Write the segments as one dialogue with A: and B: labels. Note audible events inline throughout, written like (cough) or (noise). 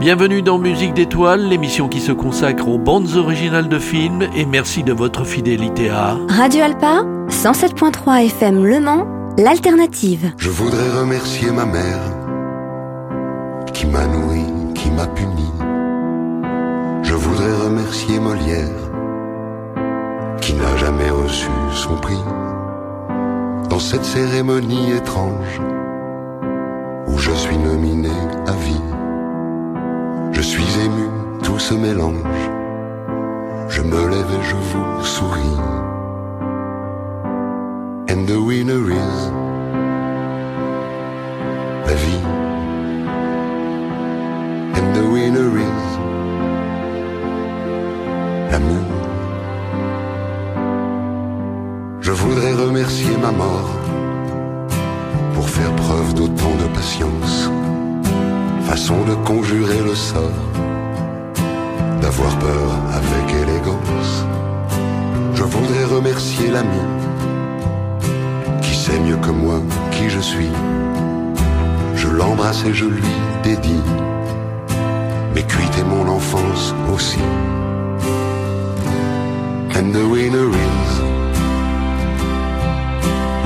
A: Bienvenue dans Musique d'étoiles, l'émission qui se consacre aux bandes originales de films et merci de votre fidélité à
B: Radio Alpa 107.3 FM Le Mans, l'alternative.
C: Je voudrais remercier ma mère qui m'a nourri, qui m'a puni. Je voudrais remercier Molière qui n'a jamais reçu son prix dans cette cérémonie étrange où je suis nominé à vie. Je suis ému, tout se mélange. Je me lève et je vous souris. And the winner is la vie. And the winner is l'amour. Je voudrais remercier ma mort pour faire preuve d'autant de patience façon de conjurer le sort, d'avoir peur avec élégance. Je voudrais remercier l'ami qui sait mieux que moi qui je suis. Je l'embrasse et je lui dédie mes cuites et mon enfance aussi. And the winner is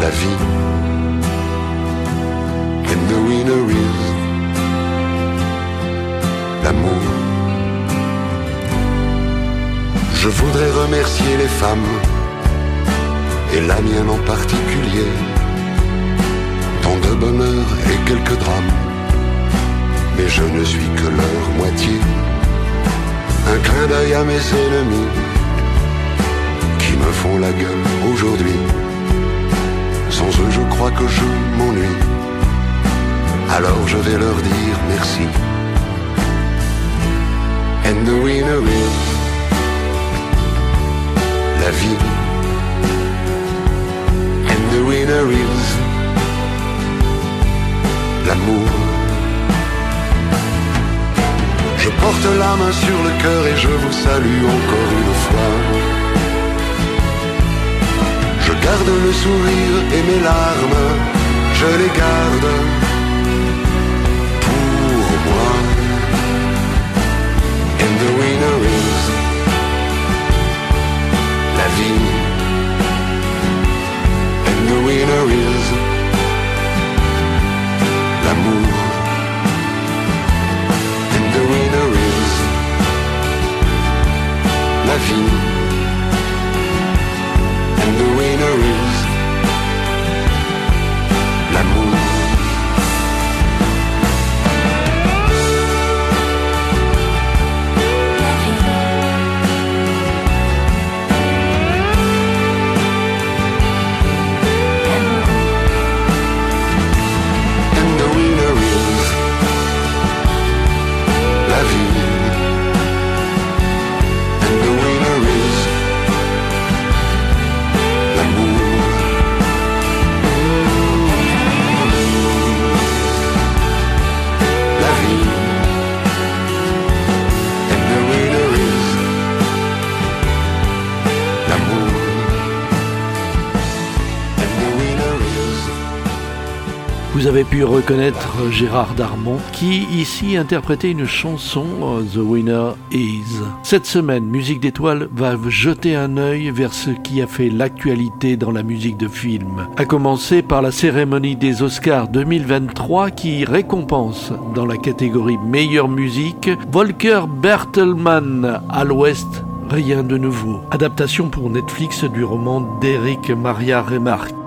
C: la vie. And the winner is l'amour. Je voudrais remercier les femmes, et la mienne en particulier, tant de bonheur et quelques drames, mais je ne suis que leur moitié. Un clin d'œil à mes ennemis, qui me font la gueule aujourd'hui. Sans eux, je crois que je m'ennuie. Alors je vais leur dire merci. And the winner is la vie. And the winner is l'amour. Je porte la main sur le cœur et je vous salue encore une fois. Je garde le sourire et mes larmes, je les garde the winner is la vie. And the winner is l'amour. And the winner is la vie.
A: Avez pu reconnaître Gérard Darmon qui ici interprétait une chanson euh, The Winner Is. Cette semaine, Musique d'étoiles va jeter un œil vers ce qui a fait l'actualité dans la musique de film. À commencer par la cérémonie des Oscars 2023 qui récompense dans la catégorie meilleure musique Volker Bertelmann à l'ouest Rien de nouveau. Adaptation pour Netflix du roman d'Eric Maria Remarque.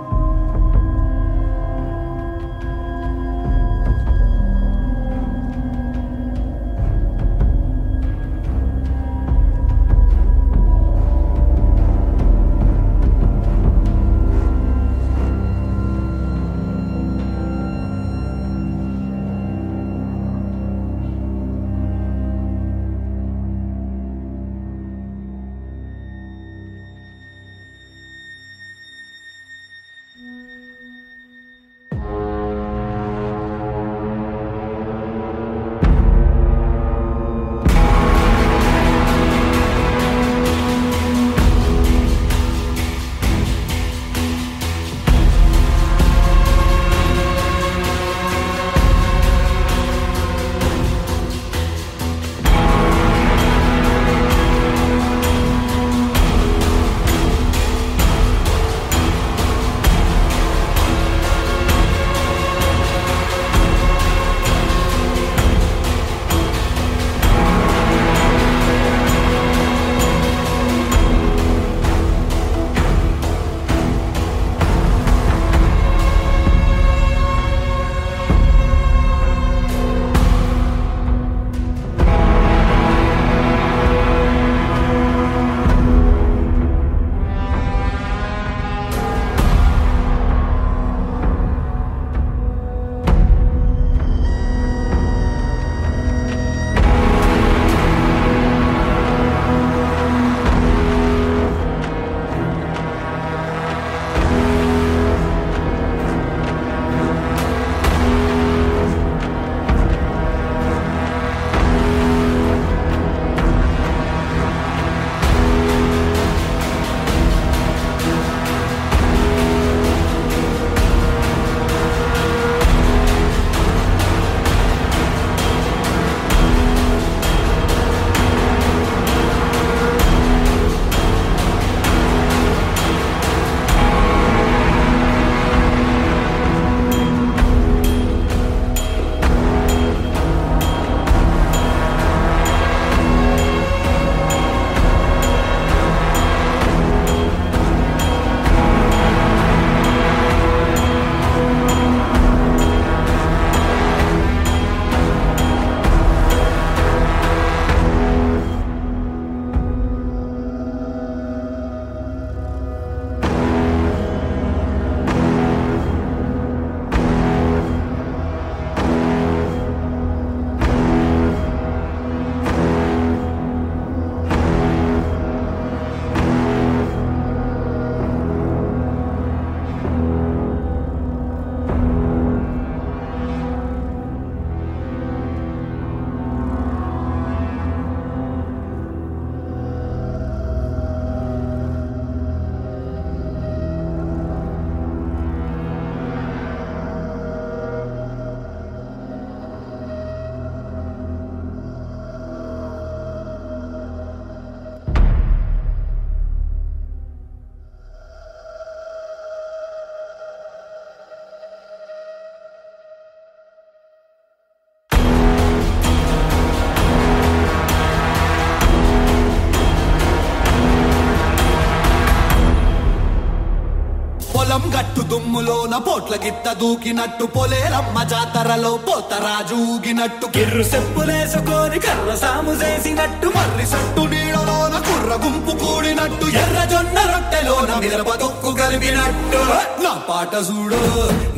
D: దుమ్ములోన పోట్ల గిత్త దూకినట్టు పొలేరమ్మ జాతరలో పోతరాజు ఊగినట్టు కిర్రు సెప్పులేసుకొని కర్ర సాము చేసినట్టు మర్రి సట్టు నీడలోన కుర్ర గుంపు కూడినట్టు ఎర్ర జొన్న రొట్టెలోన మిరప దొక్కు కలిపినట్టు నా పాట చూడు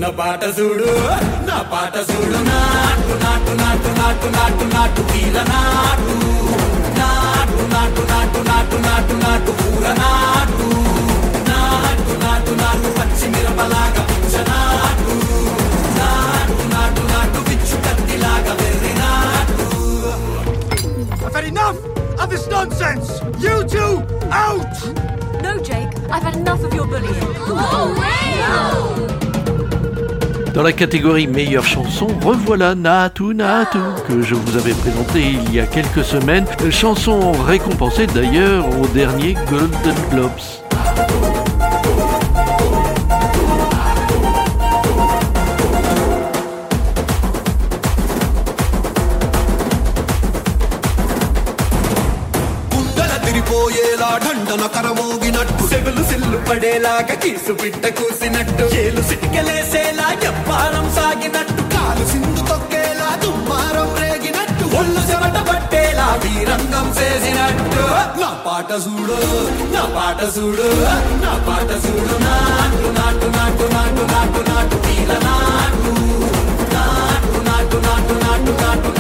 D: నా పాట చూడు నా పాట చూడు నాటు నాటు నాటు నాటు నాటు నాటు తీల నాటు నాటు నాటు నాటు నాటు నాటు నాటు పూల నాటు
E: I've had enough of this nonsense! You two, out!
F: No, Jake, I've had enough of your bullying.
A: Dans la catégorie meilleure chanson, revoilà Natu Natu que je vous avais présenté il y a quelques semaines, chanson récompensée d'ailleurs au dernier Golden Globes.
D: సిల్లు పడేలాగా కీసు బిడ్డ కూసినట్టు. ఏలు సిటికలేసేలా ఎప్పారం సాగినట్టు. కాలు సింధు తొక్కేలా దుమ్మారం రేగినట్టు. ఒళ్ళు చెమట పట్టేలా వీరంగం చేసినట్టు. నా పాట చూడు నా పాట చూడు నా పాట చూడు. నాటు నాటు నాటు నాటు నాటు నాటు వీర నాటు. నాటు నాటు నాటు నాటు నాటు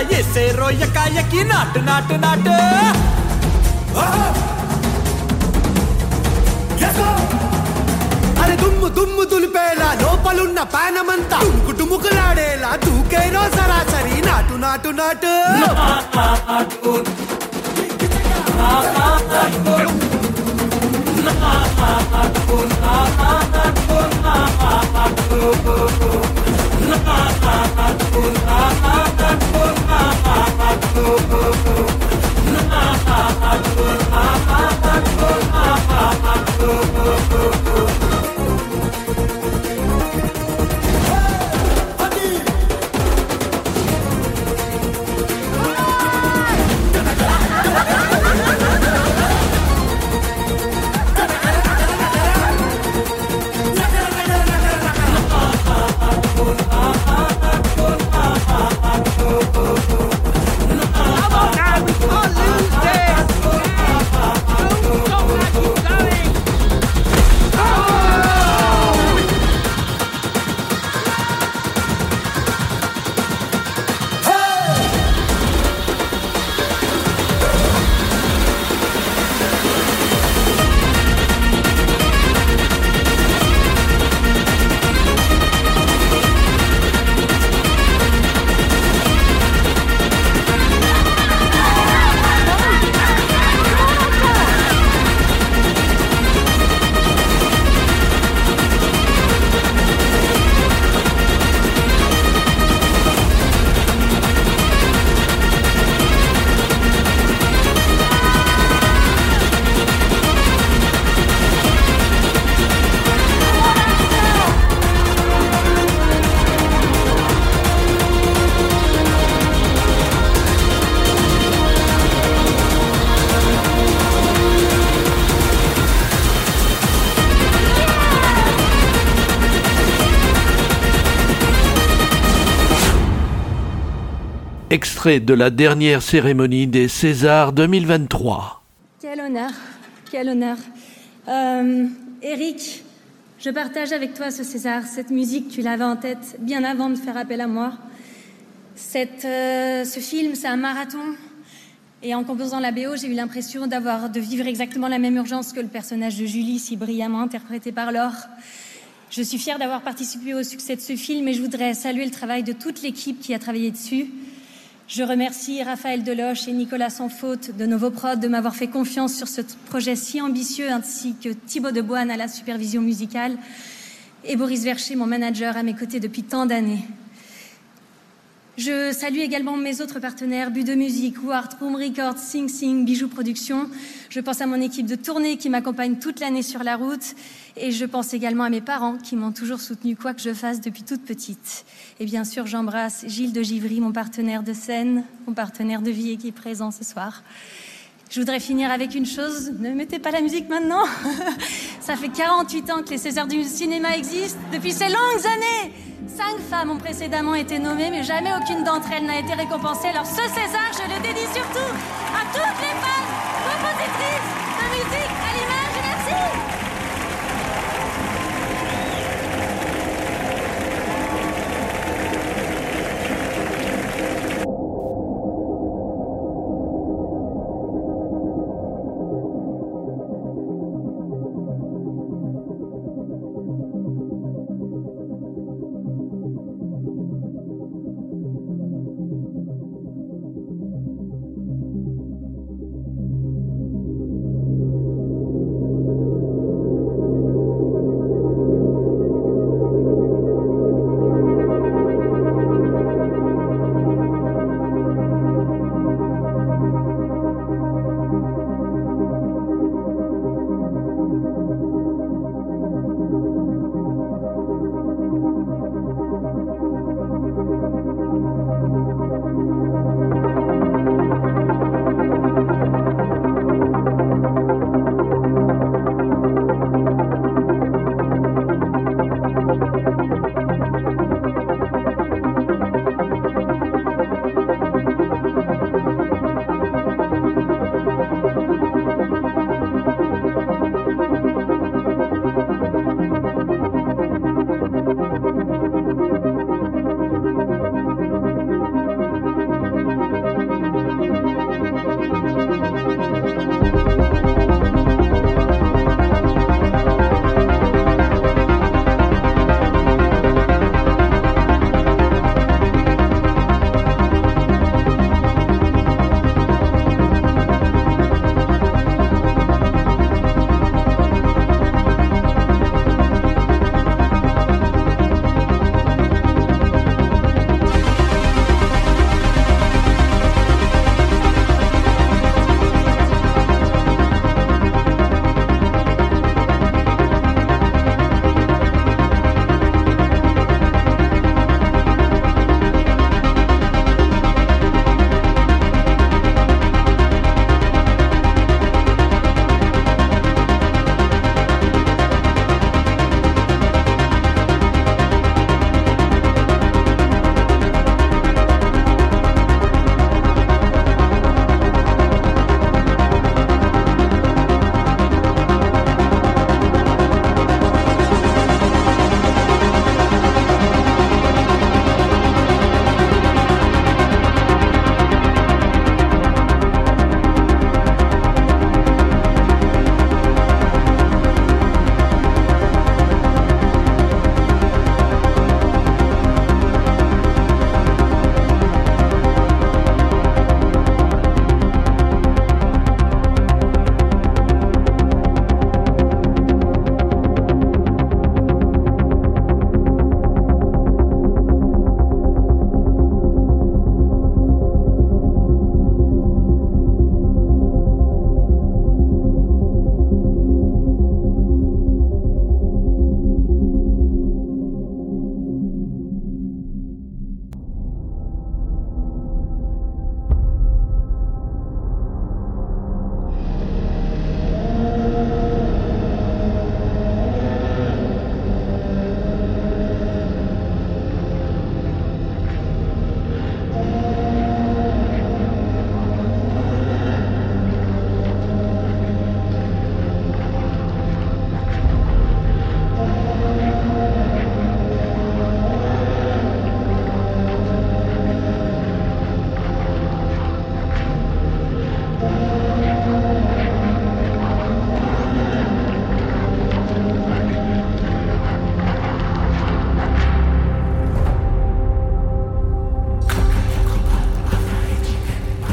D: ఎగిరేలా ఎసే రోయకాయకి నాటు నాటు నాటు. అరే దుమ్ము దుమ్ము దులిపేలా లోపలున్న పానమంతా తుముకు టుముకులాడేలా దూకేనో సరాసరి. నాటు నాటు నాటు.
A: I'm cool, cool. De la dernière cérémonie des Césars 2023.
G: Quel honneur, quel honneur. Euh, Eric, je partage avec toi ce César. Cette musique, tu l'avais en tête bien avant de faire appel à moi. Euh, ce film, c'est un marathon. Et en composant la BO, j'ai eu l'impression d'avoir de vivre exactement la même urgence que le personnage de Julie, si brillamment interprété par Laure. Je suis fière d'avoir participé au succès de ce film et je voudrais saluer le travail de toute l'équipe qui a travaillé dessus. Je remercie Raphaël Deloche et Nicolas Faute de Novoprod de m'avoir fait confiance sur ce projet si ambitieux, ainsi que Thibaut Deboine à la supervision musicale et Boris Vercher, mon manager, à mes côtés depuis tant d'années. Je salue également mes autres partenaires, Bu de Musique, Wart, Room Records, Sing Sing, Bijoux Productions. Je pense à mon équipe de tournée qui m'accompagne toute l'année sur la route. Et je pense également à mes parents qui m'ont toujours soutenu quoi que je fasse depuis toute petite. Et bien sûr, j'embrasse Gilles de Givry, mon partenaire de scène, mon partenaire de vie et qui est présent ce soir. Je voudrais finir avec une chose, ne mettez pas la musique maintenant. (laughs) Ça fait 48 ans que les Césars du cinéma existent, depuis ces longues années. Cinq femmes ont précédemment été nommées, mais jamais aucune d'entre elles n'a été récompensée. Alors ce César, je le dédie surtout à toutes les femmes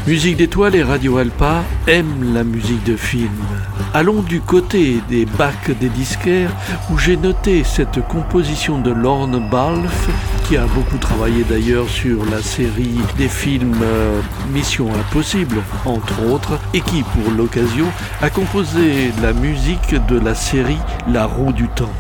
G: Musique
A: d'étoiles et Radio Alpa aiment la musique de film. Allons du côté des bacs des disquaires où j'ai noté cette composition de Lorne Balfe qui a beaucoup travaillé d'ailleurs sur la série des films euh, Mission Impossible, entre autres, et qui, pour l'occasion, a composé la musique de la série La roue du temps.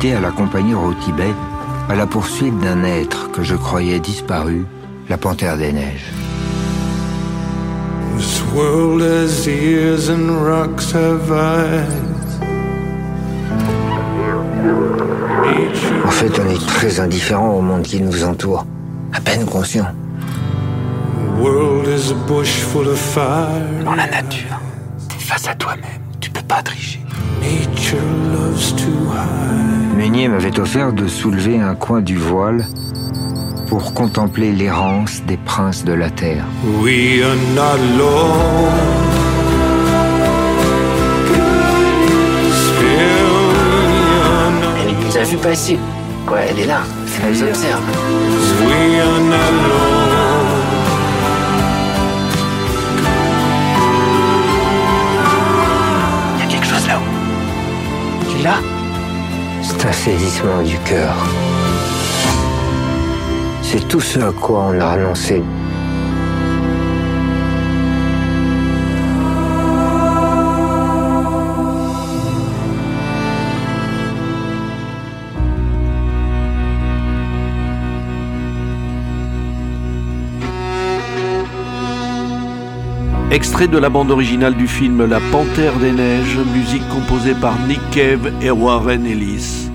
H: Invité à l'accompagner au Tibet à la poursuite d'un être que je croyais disparu, la panthère des neiges. En fait, on est très indifférent au monde qui nous entoure, à peine conscient.
I: Dans la nature,
H: M'avait offert de soulever un coin du voile pour contempler l'errance des princes de la terre.
J: We are not alone.
I: Elle nous a vu passer. Ouais, elle est là. Elle nous observe.
J: We are not alone.
H: Un saisissement du cœur. C'est tout ce à quoi on a renoncé.
A: Extrait de la bande originale du film La Panthère des Neiges, musique composée par Nick Cave et Warren Ellis.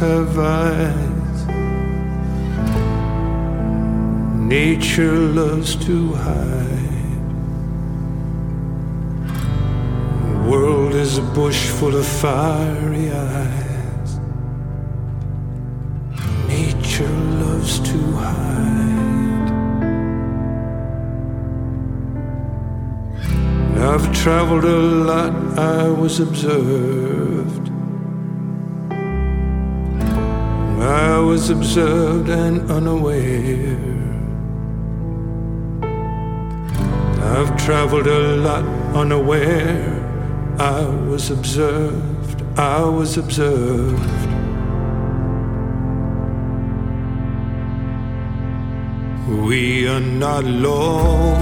J: And have eyes. Nature loves to hide. The world is a bush full of fiery eyes. Nature loves to hide. I've traveled a lot, I was observed. Was observed and unaware. I've traveled a lot unaware. I was observed, I was observed. We are not alone.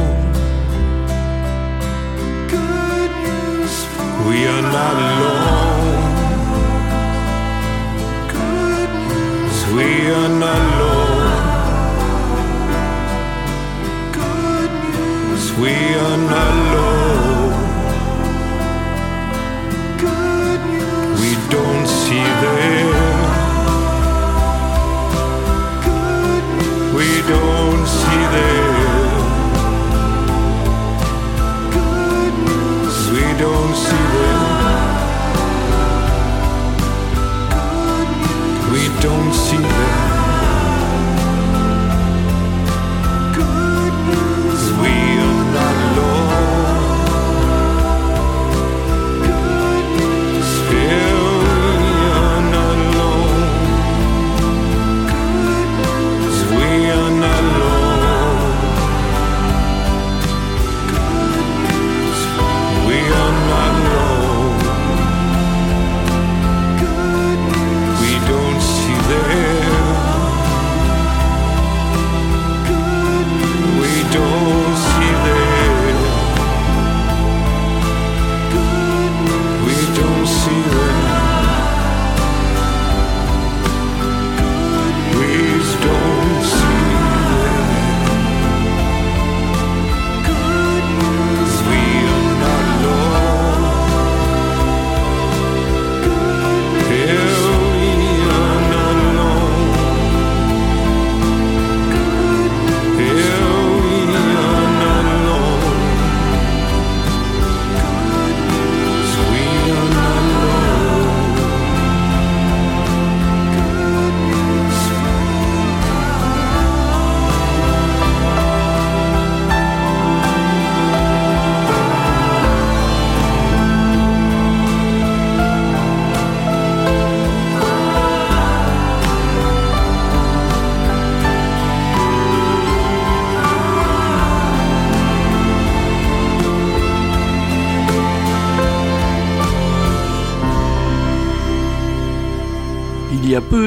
J: We are not alone. We are not alone. We are not alone.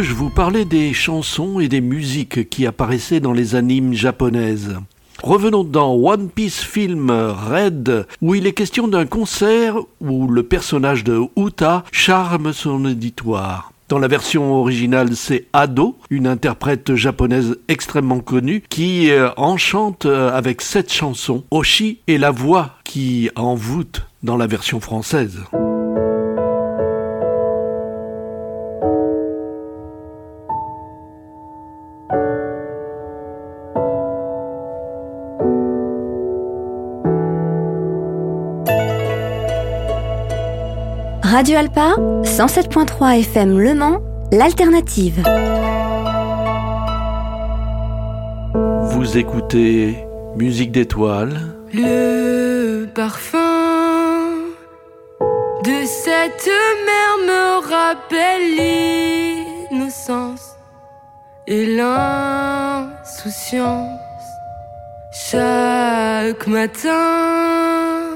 A: Je vous parlais des chansons et des musiques qui apparaissaient dans les animes japonaises. Revenons dans One Piece Film Red, où il est question d'un concert où le personnage de Uta charme son auditoire. Dans la version originale, c'est Ado, une interprète japonaise extrêmement connue, qui euh, enchante euh, avec cette chanson. Oshi est la voix qui envoûte dans la version française.
B: Radio Alpa, 107.3 FM Le Mans, l'alternative.
A: Vous écoutez Musique d'étoiles.
K: Le parfum de cette mer me rappelle l'innocence et l'insouciance. Chaque matin,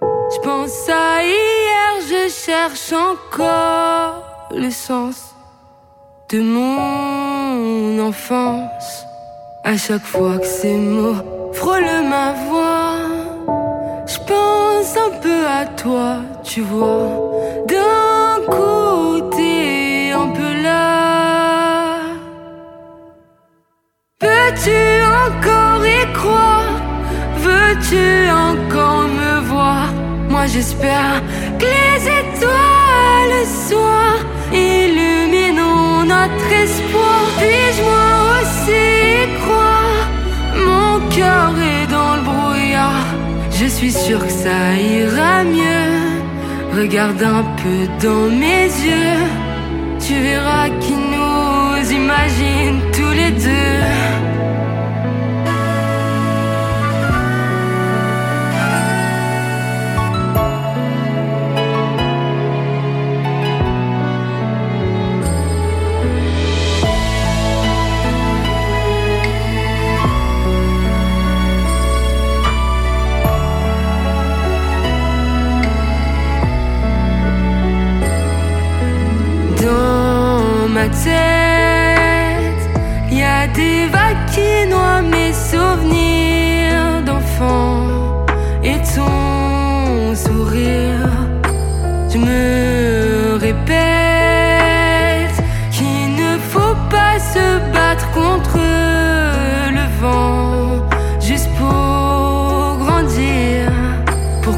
K: je pense à hier, je cherche encore le sens de mon enfance. À chaque fois que ces mots frôlent ma voix, je pense un peu à toi, tu vois. D'un t'es un peu là. Peux-tu encore y croire? Veux-tu encore me voir? Moi j'espère que les étoiles soir illuminons notre espoir. Puis-je moi aussi croire? Mon cœur est dans le brouillard. Je suis sûr que ça ira mieux. Regarde un peu dans mes yeux, tu verras qui nous imagine tous les deux.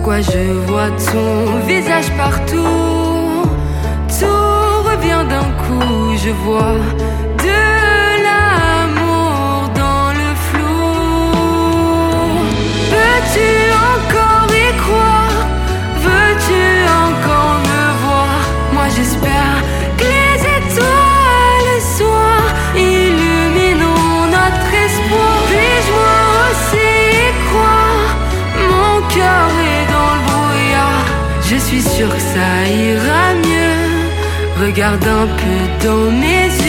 K: Pourquoi je vois ton visage partout? d'un coup, je vois Regarde un peu dans mes yeux,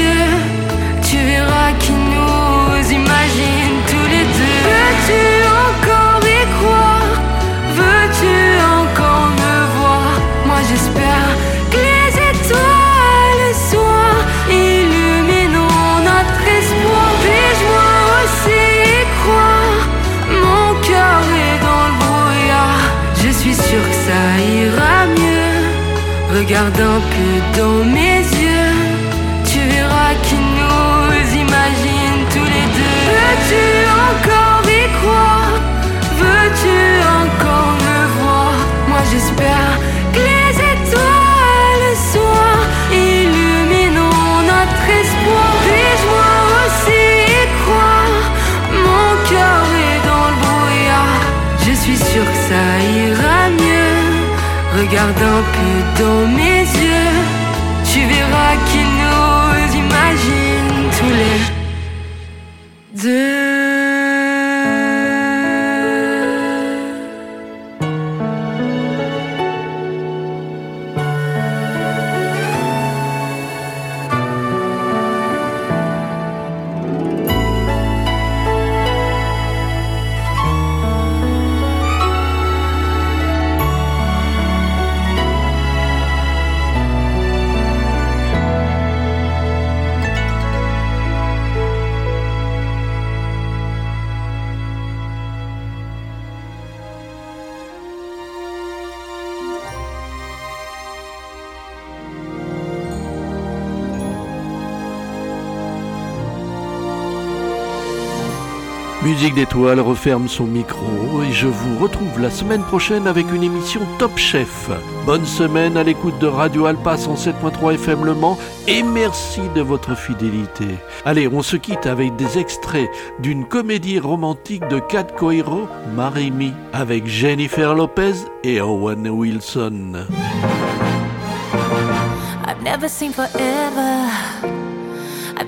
K: Regarde un peu dans mes Regarde un peu dans mes
A: Musique d'étoiles referme son micro et je vous retrouve la semaine prochaine avec une émission Top Chef. Bonne semaine à l'écoute de Radio Alpa 107.3 FM Le et merci de votre fidélité. Allez, on se quitte avec des extraits d'une comédie romantique de Cat Coiro, Marry Me, avec Jennifer Lopez et Owen Wilson.
L: I've never seen forever.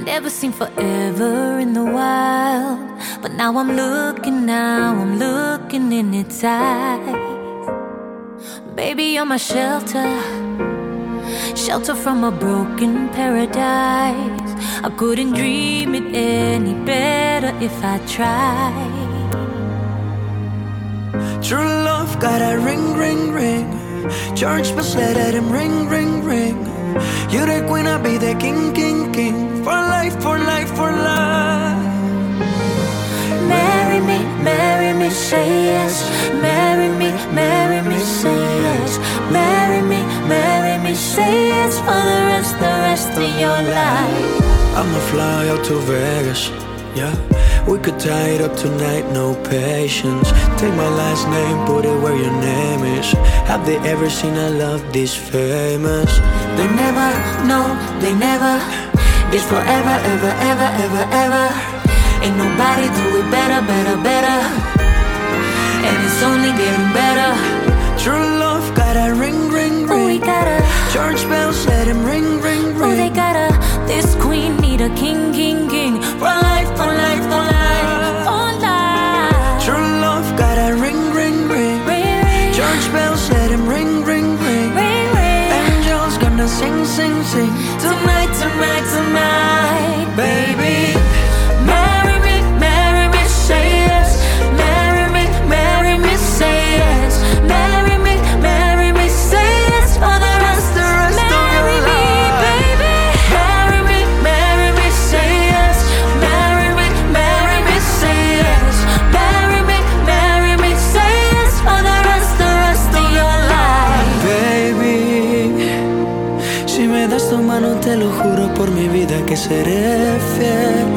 L: Never seen forever in the wild. But now I'm looking, now I'm looking in its eyes. Baby, you're my shelter. Shelter from a broken paradise. I couldn't dream it any better if I tried.
M: True love got a ring, ring, ring. George must let him ring, ring, ring. You the queen, I'll be the king, king, king. For life, for life, for life.
L: Marry me, marry me, say yes. Marry me, marry me, say yes. Marry me, marry me, say yes for the rest, the rest of your life.
M: I'ma fly out to Vegas, yeah. We could tie it up tonight, no patience. Take my last name, put it where your name is. Have they ever seen a love this famous?
L: They never, no, they never. It's forever, ever, ever, ever, ever. Ain't nobody do it better, better, better. And it's only getting better.
M: True love got a ring, ring, ring.
L: Oh, we gotta.
M: Church bells let him ring, ring, ring.
L: Oh, they gotta. This queen need a king, king, king. For life, for life, for life,
M: sing, sing, sing.
L: Tonight, tonight, tonight,
M: Baby, por mi vida que seré fiel.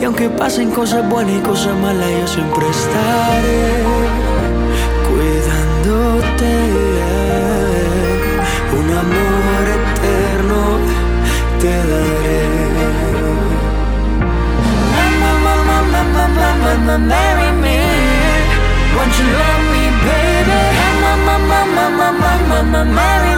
M: Y aunque pasen cosas buenas y cosas malas, yo siempre estaré cuidándote. Un amor eterno te daré.
L: Marry me. Won't you love me, baby? Marry.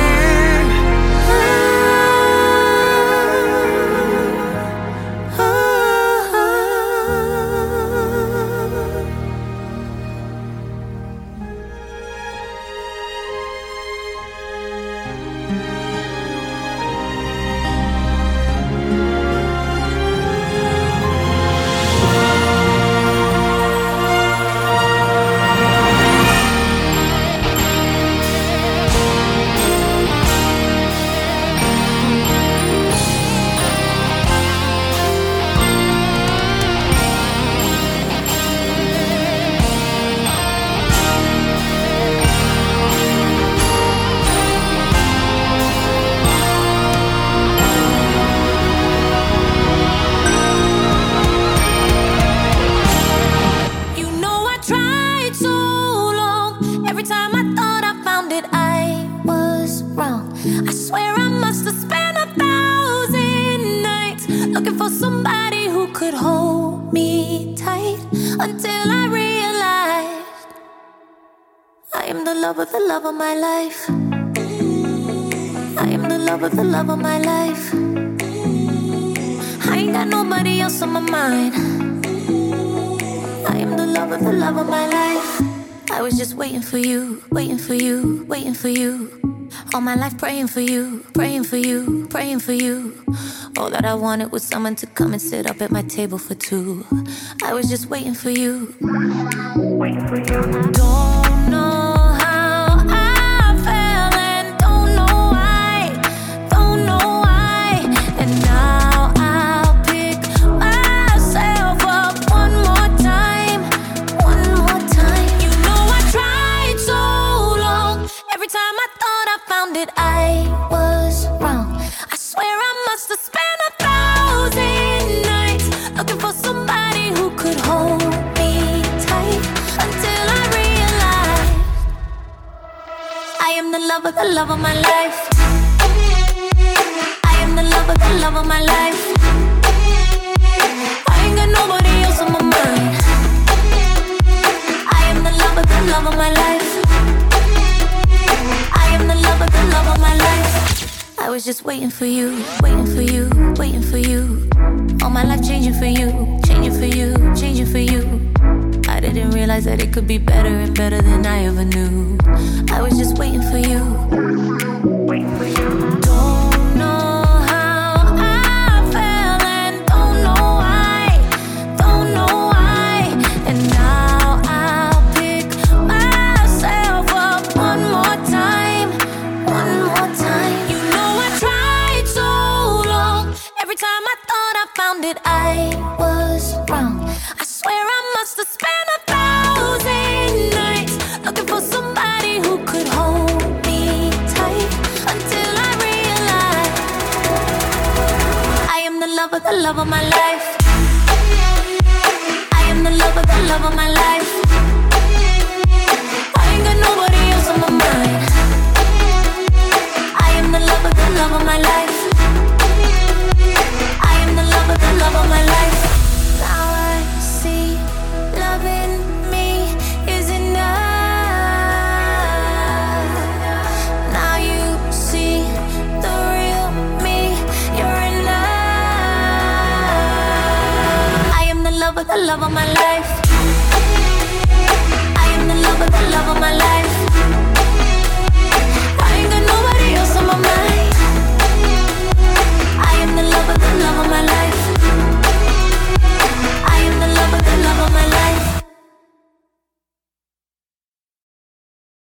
L: I I was wrong. I swear I must have spent a thousand nights looking for somebody who could hold me tight until I realized I am the love of the love of my life. I am the love of the love of my life. I ain't got nobody else on my mind. I am the love of the love of my life. I was just waiting for you, waiting for you, waiting for you. All my life praying for you, praying for you, praying for you. All that I wanted was someone to come and sit up at my table for two. I was just waiting for you. Don't know I I was wrong. I swear I must have spent a thousand nights looking for somebody who could hold me tight until I realized I am the love of the love of my life. I am the love of the love of my life. I ain't got nobody else on my mind. I am the love of the love of my life. I was just waiting for you, waiting for you, waiting for you. All my life changing for you, changing for you, changing for you. I didn't realize that it could be better and better than I ever knew. I was just waiting for you.